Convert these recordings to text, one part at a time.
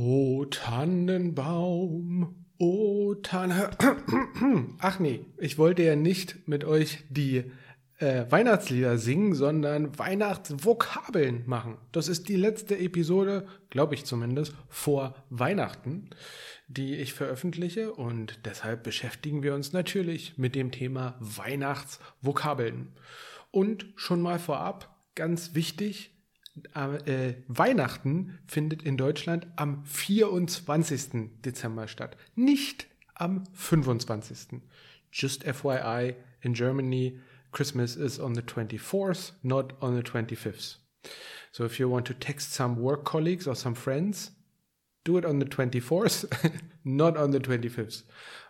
O Tannenbaum, o Tanne. Ach nee, ich wollte ja nicht mit euch die äh, Weihnachtslieder singen, sondern Weihnachtsvokabeln machen. Das ist die letzte Episode, glaube ich zumindest, vor Weihnachten, die ich veröffentliche und deshalb beschäftigen wir uns natürlich mit dem Thema Weihnachtsvokabeln. Und schon mal vorab, ganz wichtig, äh, Weihnachten findet in Deutschland am 24. Dezember statt, nicht am 25. Just FYI, in Germany, Christmas is on the 24th, not on the 25th. So if you want to text some work colleagues or some friends, do it on the 24th, not on the 25th.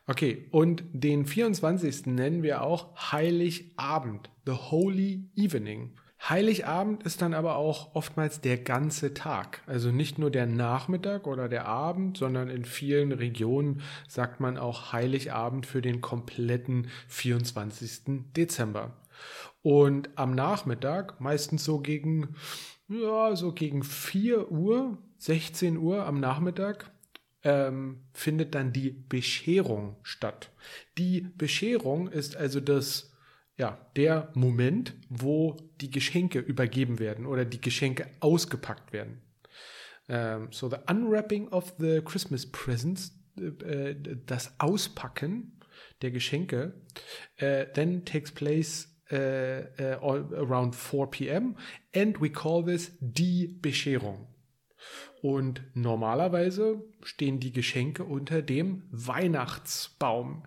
Okay, und den 24. nennen wir auch Heiligabend, the Holy Evening. Heiligabend ist dann aber auch oftmals der ganze Tag. Also nicht nur der Nachmittag oder der Abend, sondern in vielen Regionen sagt man auch Heiligabend für den kompletten 24. Dezember. Und am Nachmittag, meistens so gegen, ja, so gegen 4 Uhr, 16 Uhr am Nachmittag, ähm, findet dann die Bescherung statt. Die Bescherung ist also das ja, der Moment, wo die Geschenke übergeben werden oder die Geschenke ausgepackt werden. Um, ähm, so the unwrapping of the Christmas presents, äh, das Auspacken der Geschenke, äh, then takes place äh, äh around 4 p.m. and we call this die Bescherung. Und normalerweise stehen die Geschenke unter dem Weihnachtsbaum.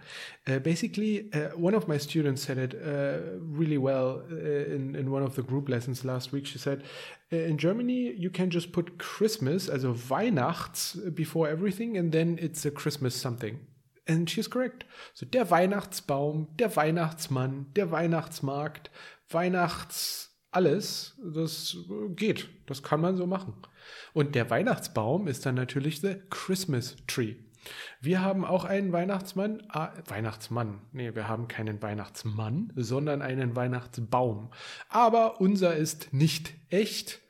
Uh, basically, uh, one of my students said it uh, really well in, in one of the group lessons last week. She said, in Germany, you can just put Christmas, also Weihnachts, before everything, and then it's a Christmas something. And she's correct. So der Weihnachtsbaum, der Weihnachtsmann, der Weihnachtsmarkt, Weihnachts alles, das geht. Das kann man so machen. Und der Weihnachtsbaum ist dann natürlich the Christmas Tree. Wir haben auch einen Weihnachtsmann, ah, Weihnachtsmann. Nee, wir haben keinen Weihnachtsmann, sondern einen Weihnachtsbaum. Aber unser ist nicht echt,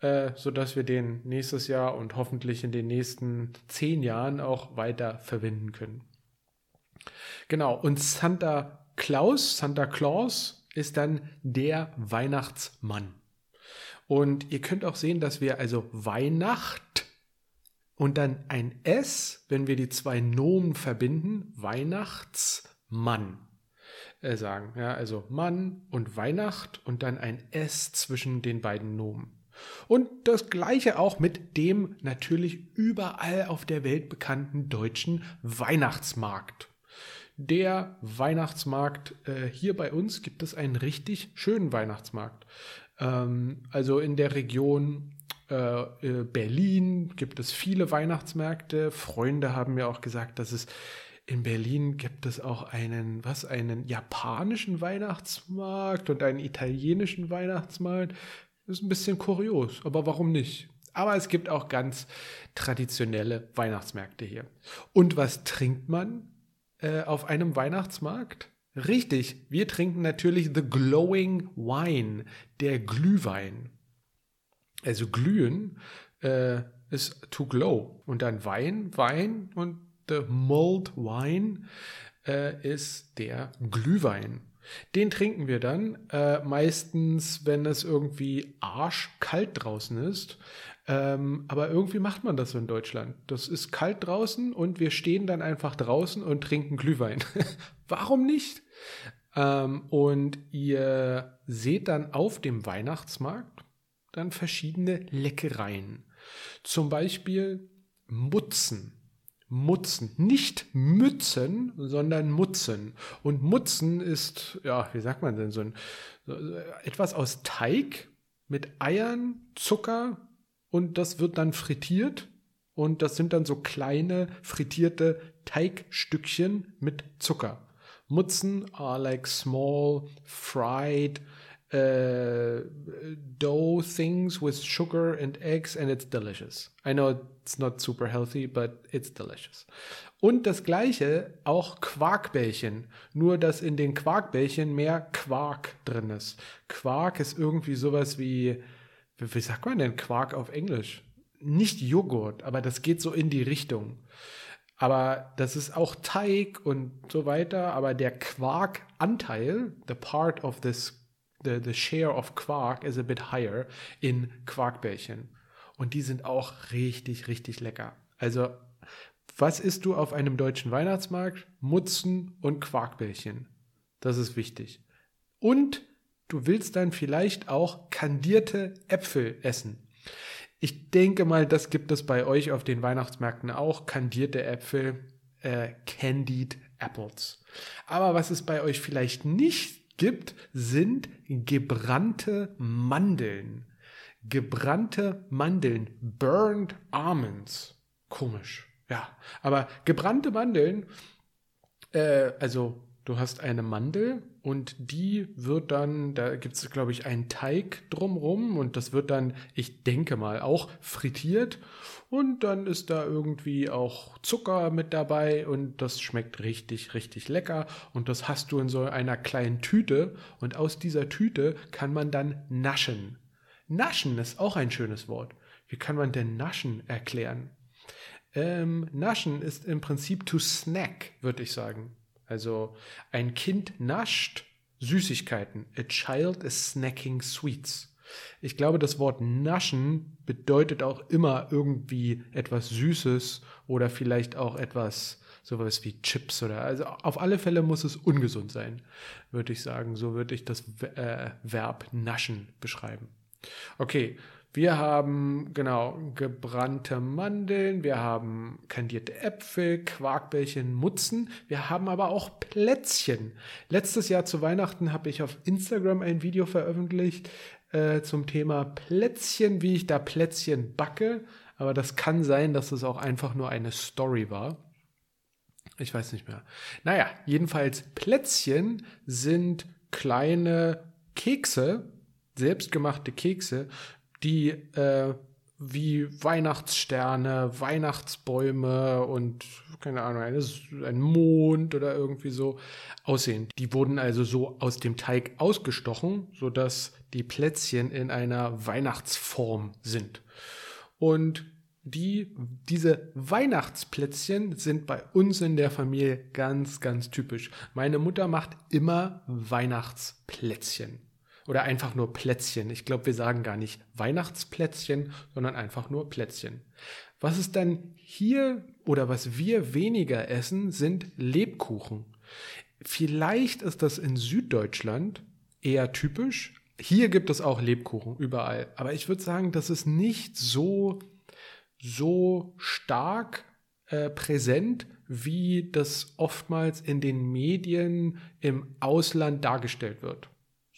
äh, sodass wir den nächstes Jahr und hoffentlich in den nächsten zehn Jahren auch weiter verwenden können. Genau, und Santa Claus, Santa Claus ist dann der Weihnachtsmann. Und ihr könnt auch sehen, dass wir also Weihnacht und dann ein S, wenn wir die zwei Nomen verbinden, Weihnachtsmann äh, sagen. Ja, also Mann und Weihnacht und dann ein S zwischen den beiden Nomen. Und das gleiche auch mit dem natürlich überall auf der Welt bekannten deutschen Weihnachtsmarkt. Der Weihnachtsmarkt, äh, hier bei uns gibt es einen richtig schönen Weihnachtsmarkt. Ähm, also in der Region äh, äh, Berlin gibt es viele Weihnachtsmärkte. Freunde haben mir auch gesagt, dass es in Berlin gibt es auch einen, was, einen japanischen Weihnachtsmarkt und einen italienischen Weihnachtsmarkt. Ist ein bisschen kurios, aber warum nicht? Aber es gibt auch ganz traditionelle Weihnachtsmärkte hier. Und was trinkt man äh, auf einem Weihnachtsmarkt? Richtig, wir trinken natürlich The Glowing Wine, der Glühwein. Also glühen äh, ist to glow. Und dann Wein, Wein und the mulled wine äh, ist der Glühwein. Den trinken wir dann äh, meistens, wenn es irgendwie arschkalt draußen ist. Ähm, aber irgendwie macht man das so in Deutschland. Das ist kalt draußen und wir stehen dann einfach draußen und trinken Glühwein. Warum nicht? Ähm, und ihr seht dann auf dem Weihnachtsmarkt dann verschiedene Leckereien. Zum Beispiel Mutzen. Mutzen. Nicht Mützen, sondern Mutzen. Und Mutzen ist, ja, wie sagt man denn so ein, so etwas aus Teig mit Eiern, Zucker und das wird dann frittiert. Und das sind dann so kleine frittierte Teigstückchen mit Zucker. Mutzen are like small fried uh, dough things with sugar and eggs and it's delicious. I know it's not super healthy, but it's delicious. Und das gleiche auch Quarkbällchen, nur dass in den Quarkbällchen mehr Quark drin ist. Quark ist irgendwie sowas wie, wie sagt man denn Quark auf Englisch? nicht Joghurt, aber das geht so in die Richtung. Aber das ist auch Teig und so weiter. Aber der Quarkanteil, the part of this, the, the share of Quark is a bit higher in Quarkbällchen. Und die sind auch richtig, richtig lecker. Also, was isst du auf einem deutschen Weihnachtsmarkt? Mutzen und Quarkbällchen. Das ist wichtig. Und du willst dann vielleicht auch kandierte Äpfel essen. Ich denke mal, das gibt es bei euch auf den Weihnachtsmärkten auch. Kandierte Äpfel, äh, Candied Apples. Aber was es bei euch vielleicht nicht gibt, sind gebrannte Mandeln. Gebrannte Mandeln, burned almonds. Komisch, ja. Aber gebrannte Mandeln, äh, also du hast eine Mandel und die wird dann, da gibt es, glaube ich, einen Teig drumrum und das wird dann, ich denke mal, auch frittiert und dann ist da irgendwie auch Zucker mit dabei und das schmeckt richtig, richtig lecker und das hast du in so einer kleinen Tüte und aus dieser Tüte kann man dann naschen. Naschen ist auch ein schönes Wort. Wie kann man denn Naschen erklären? Ähm, naschen ist im Prinzip to snack, würde ich sagen. Also ein Kind nascht Süßigkeiten. A child is snacking sweets. Ich glaube, das Wort naschen bedeutet auch immer irgendwie etwas Süßes oder vielleicht auch etwas sowas wie Chips oder also auf alle Fälle muss es ungesund sein, würde ich sagen. So würde ich das äh, Verb naschen beschreiben. Okay, wir haben genau gebrannte Mandeln, wir haben kandierte Äpfel, Quarkbällchen, Mutzen, wir haben aber auch Plätzchen. Letztes Jahr zu Weihnachten habe ich auf Instagram ein Video veröffentlicht äh, zum Thema Plätzchen, wie ich da Plätzchen backe. Aber das kann sein, dass es auch einfach nur eine Story war. Ich weiß nicht mehr. Naja, jedenfalls Plätzchen sind kleine Kekse, selbstgemachte Kekse die äh, wie Weihnachtssterne, Weihnachtsbäume und keine Ahnung, ein Mond oder irgendwie so aussehen. Die wurden also so aus dem Teig ausgestochen, sodass die Plätzchen in einer Weihnachtsform sind. Und die, diese Weihnachtsplätzchen sind bei uns in der Familie ganz, ganz typisch. Meine Mutter macht immer Weihnachtsplätzchen oder einfach nur Plätzchen. Ich glaube, wir sagen gar nicht Weihnachtsplätzchen, sondern einfach nur Plätzchen. Was ist dann hier oder was wir weniger essen, sind Lebkuchen. Vielleicht ist das in Süddeutschland eher typisch. Hier gibt es auch Lebkuchen überall. Aber ich würde sagen, das ist nicht so, so stark äh, präsent, wie das oftmals in den Medien im Ausland dargestellt wird.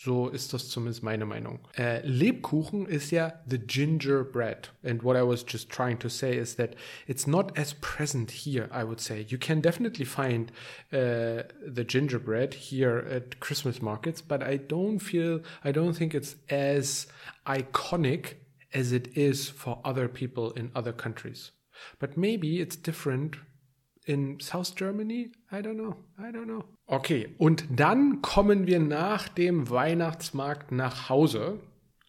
So ist das zumindest meine Meinung. Äh, Lebkuchen ist ja the gingerbread. And what I was just trying to say is that it's not as present here, I would say. You can definitely find uh, the gingerbread here at Christmas markets, but I don't feel, I don't think it's as iconic as it is for other people in other countries. But maybe it's different in South Germany? I don't know. I don't know. Okay, und dann kommen wir nach dem Weihnachtsmarkt nach Hause.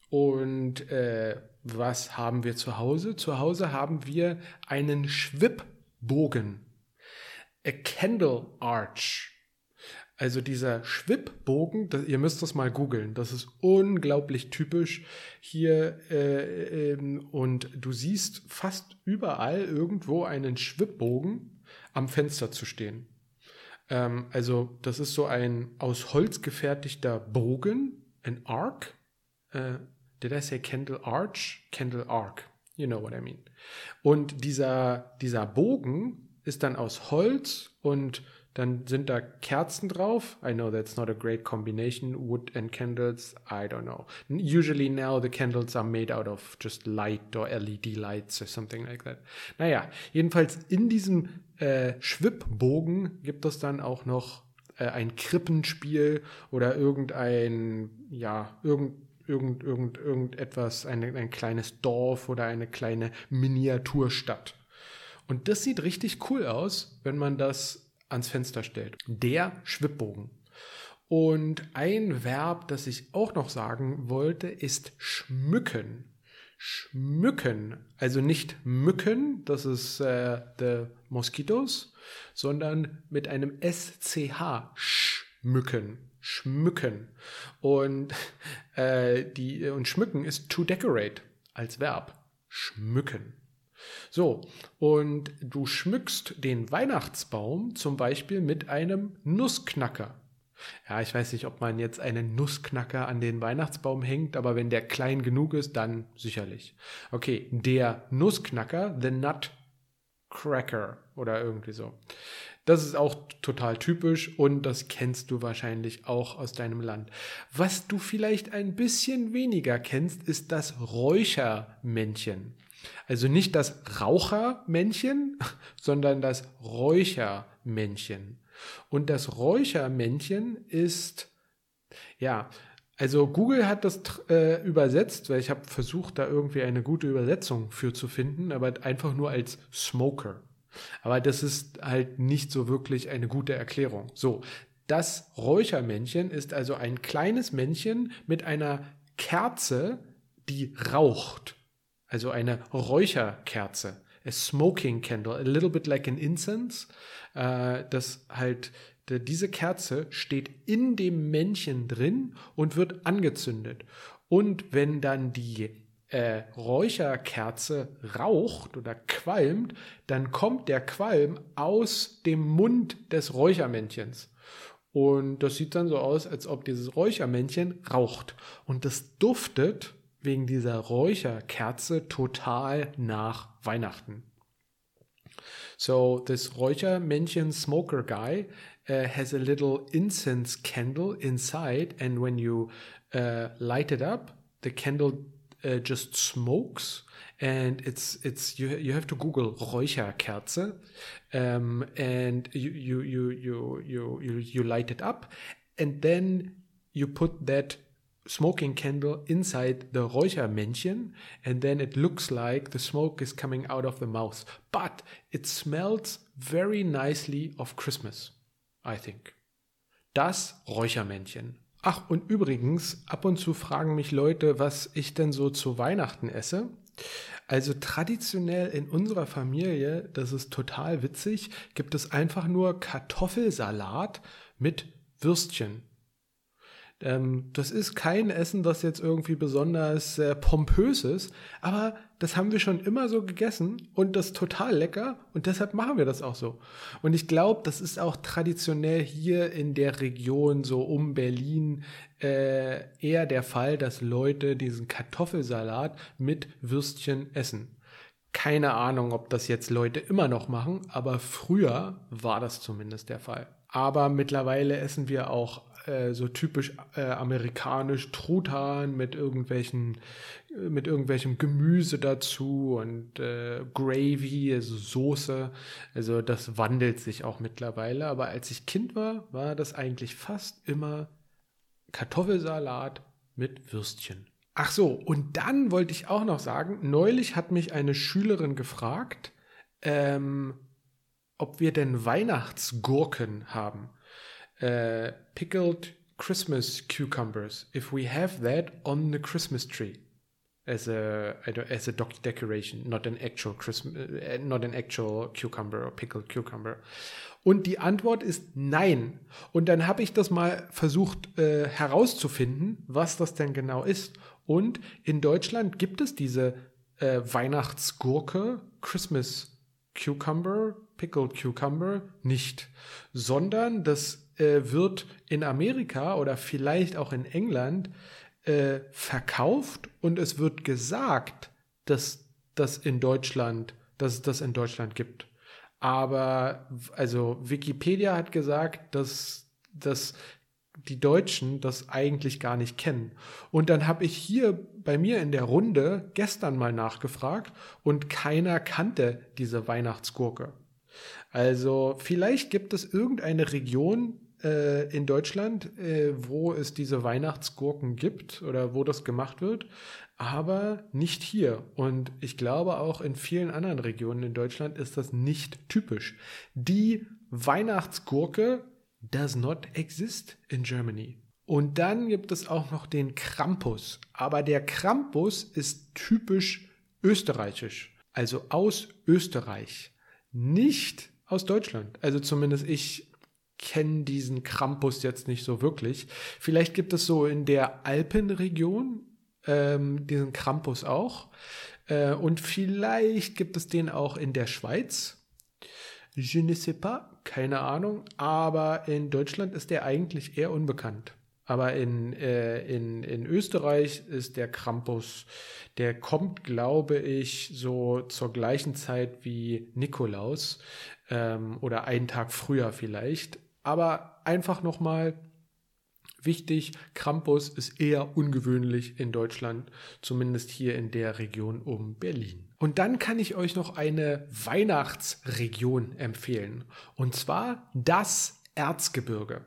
Und äh, was haben wir zu Hause? Zu Hause haben wir einen Schwibbogen. A Candle Arch. Also dieser Schwibbogen, das, ihr müsst das mal googeln, das ist unglaublich typisch hier äh, äh, und du siehst fast überall irgendwo einen Schwibbogen am Fenster zu stehen. Ähm, also das ist so ein aus Holz gefertigter Bogen, ein Arc. Äh, did I say Candle Arch? Candle Arc. You know what I mean. Und dieser, dieser Bogen ist dann aus Holz und dann sind da Kerzen drauf. I know that's not a great combination. Wood and candles, I don't know. Usually now the candles are made out of just light or LED lights or something like that. Naja, jedenfalls in diesem äh, Schwibbogen gibt es dann auch noch äh, ein Krippenspiel oder irgendein, ja, irgend, irgend, irgend, irgendetwas, ein, ein kleines Dorf oder eine kleine Miniaturstadt. Und das sieht richtig cool aus, wenn man das ans Fenster stellt. Der Schwibbogen. Und ein Verb, das ich auch noch sagen wollte, ist schmücken. schmücken. Also nicht mücken, das ist äh, the mosquitoes, sondern mit einem SCH schmücken. Schmücken. Und, äh, die, und schmücken ist to decorate als Verb. Schmücken. So, und du schmückst den Weihnachtsbaum zum Beispiel mit einem Nussknacker. Ja, ich weiß nicht, ob man jetzt einen Nussknacker an den Weihnachtsbaum hängt, aber wenn der klein genug ist, dann sicherlich. Okay, der Nussknacker, the Nutcracker oder irgendwie so. Das ist auch total typisch und das kennst du wahrscheinlich auch aus deinem Land. Was du vielleicht ein bisschen weniger kennst, ist das Räuchermännchen. Also nicht das Rauchermännchen, sondern das Räuchermännchen. Und das Räuchermännchen ist, ja, also Google hat das äh, übersetzt, weil ich habe versucht, da irgendwie eine gute Übersetzung für zu finden, aber einfach nur als Smoker. Aber das ist halt nicht so wirklich eine gute Erklärung. So, das Räuchermännchen ist also ein kleines Männchen mit einer Kerze, die raucht. Also eine Räucherkerze. A smoking candle, a little bit like an incense äh, dass halt diese Kerze steht in dem Männchen drin und wird angezündet. Und wenn dann die äh, Räucherkerze raucht oder qualmt, dann kommt der Qualm aus dem Mund des Räuchermännchens. Und das sieht dann so aus, als ob dieses Räuchermännchen raucht. Und das duftet wegen dieser Räucherkerze total nach Weihnachten. So this Räuchermännchen smoker guy uh, has a little incense candle inside, and when you uh, light it up, the candle uh, just smokes. And it's it's you you have to Google Räucherkerze, um, and you you you you you you you light it up, and then you put that smoking candle inside the Räuchermännchen and then it looks like the smoke is coming out of the mouth. But it smells very nicely of Christmas, I think. Das Räuchermännchen. Ach, und übrigens, ab und zu fragen mich Leute, was ich denn so zu Weihnachten esse. Also traditionell in unserer Familie, das ist total witzig, gibt es einfach nur Kartoffelsalat mit Würstchen. Ähm, das ist kein Essen, das jetzt irgendwie besonders äh, pompös ist, aber das haben wir schon immer so gegessen und das ist total lecker und deshalb machen wir das auch so. Und ich glaube, das ist auch traditionell hier in der Region so um Berlin äh, eher der Fall, dass Leute diesen Kartoffelsalat mit Würstchen essen. Keine Ahnung, ob das jetzt Leute immer noch machen, aber früher war das zumindest der Fall. Aber mittlerweile essen wir auch äh, so typisch äh, amerikanisch Truthahn mit irgendwelchen äh, mit irgendwelchem Gemüse dazu und äh, Gravy, also Soße. Also das wandelt sich auch mittlerweile. Aber als ich Kind war, war das eigentlich fast immer Kartoffelsalat mit Würstchen. Ach so, und dann wollte ich auch noch sagen, neulich hat mich eine Schülerin gefragt, ähm, ob wir denn Weihnachtsgurken haben uh, pickled Christmas cucumbers if we have that on the Christmas tree as a as a decoration, not an actual Christmas, uh, not an actual cucumber or pickled cucumber. Und die Antwort ist nein. Und dann habe ich das mal versucht äh, herauszufinden, was das denn genau ist. Und in Deutschland gibt es diese äh, Weihnachtsgurke, Christmas Cucumber, Pickled Cucumber nicht, sondern das äh, wird in Amerika oder vielleicht auch in England äh, verkauft und es wird gesagt, dass das in Deutschland, dass es das in Deutschland gibt. Aber also Wikipedia hat gesagt, dass, dass die Deutschen das eigentlich gar nicht kennen. Und dann habe ich hier bei mir in der Runde gestern mal nachgefragt und keiner kannte diese Weihnachtsgurke. Also vielleicht gibt es irgendeine Region, äh, in Deutschland, äh, wo es diese Weihnachtsgurken gibt oder wo das gemacht wird, aber nicht hier. Und ich glaube auch in vielen anderen Regionen in Deutschland ist das nicht typisch. Die Weihnachtsgurke does not exist in Germany. Und dann gibt es auch noch den Krampus. Aber der Krampus ist typisch österreichisch, also aus Österreich, nicht aus Deutschland. Also zumindest ich kenne diesen Krampus jetzt nicht so wirklich. Vielleicht gibt es so in der Alpenregion ähm, diesen Krampus auch. Äh, und vielleicht gibt es den auch in der Schweiz. Je ne sais pas, keine Ahnung. Aber in Deutschland ist der eigentlich eher unbekannt. Aber in, äh, in, in Österreich ist der Krampus, der kommt, glaube ich, so zur gleichen Zeit wie Nikolaus ähm, oder einen Tag früher vielleicht. Aber einfach nochmal wichtig, Krampus ist eher ungewöhnlich in Deutschland, zumindest hier in der Region um Berlin. Und dann kann ich euch noch eine Weihnachtsregion empfehlen, und zwar das Erzgebirge.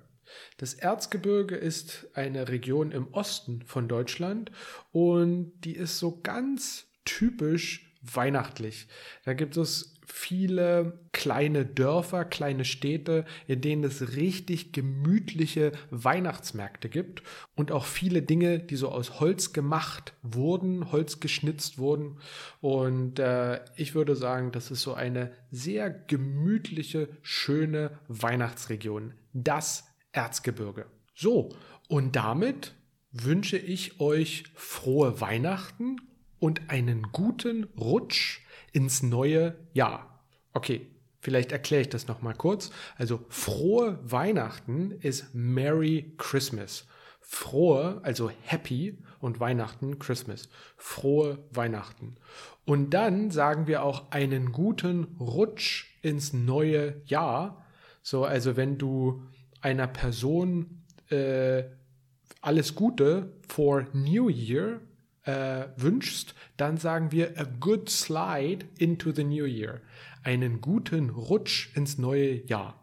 Das Erzgebirge ist eine Region im Osten von Deutschland und die ist so ganz typisch weihnachtlich. Da gibt es viele kleine Dörfer, kleine Städte, in denen es richtig gemütliche Weihnachtsmärkte gibt und auch viele Dinge, die so aus Holz gemacht wurden, Holz geschnitzt wurden. Und äh, ich würde sagen, das ist so eine sehr gemütliche, schöne Weihnachtsregion. Das Erzgebirge. So, und damit wünsche ich euch frohe Weihnachten und einen guten Rutsch ins neue Jahr. Okay, vielleicht erkläre ich das nochmal kurz. Also frohe Weihnachten ist Merry Christmas. Frohe, also happy und Weihnachten, Christmas. Frohe Weihnachten. Und dann sagen wir auch einen guten Rutsch ins neue Jahr. So, also wenn du einer Person äh, alles Gute for New Year äh, wünschst, dann sagen wir a good slide into the new year. Einen guten Rutsch ins neue Jahr.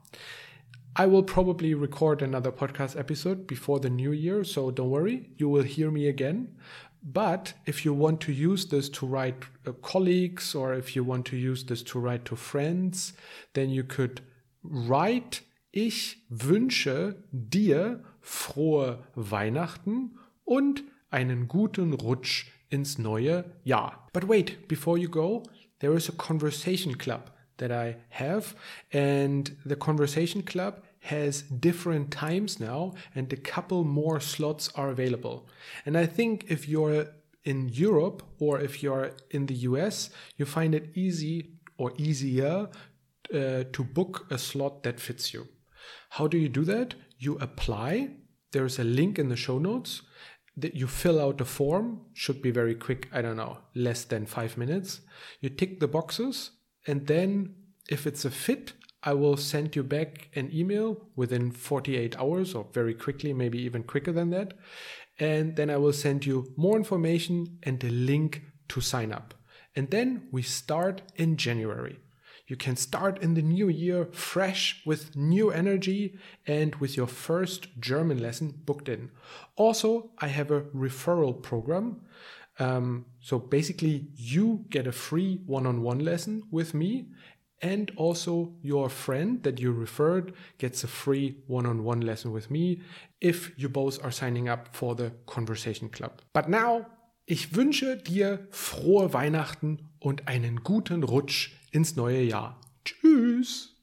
I will probably record another podcast episode before the new year, so don't worry, you will hear me again. But if you want to use this to write uh, colleagues or if you want to use this to write to friends, then you could write Ich wünsche dir frohe Weihnachten und einen guten Rutsch ins neue Jahr. But wait, before you go, there is a conversation club that I have, and the conversation club has different times now, and a couple more slots are available. And I think if you're in Europe or if you're in the US, you find it easy or easier uh, to book a slot that fits you. How do you do that? You apply. There's a link in the show notes that you fill out the form should be very quick i don't know less than five minutes. You tick the boxes and then if it's a fit i will send you back an email within 48 hours or very quickly maybe even quicker than that. And then i will send you more information and a link to sign up. And then we start in january you can start in the new year fresh with new energy and with your first German lesson booked in. Also, I have a referral program. Um, so basically, you get a free one on one lesson with me, and also your friend that you referred gets a free one on one lesson with me if you both are signing up for the Conversation Club. But now, ich wünsche dir frohe Weihnachten und einen guten Rutsch ins neue Jahr. Tschüss!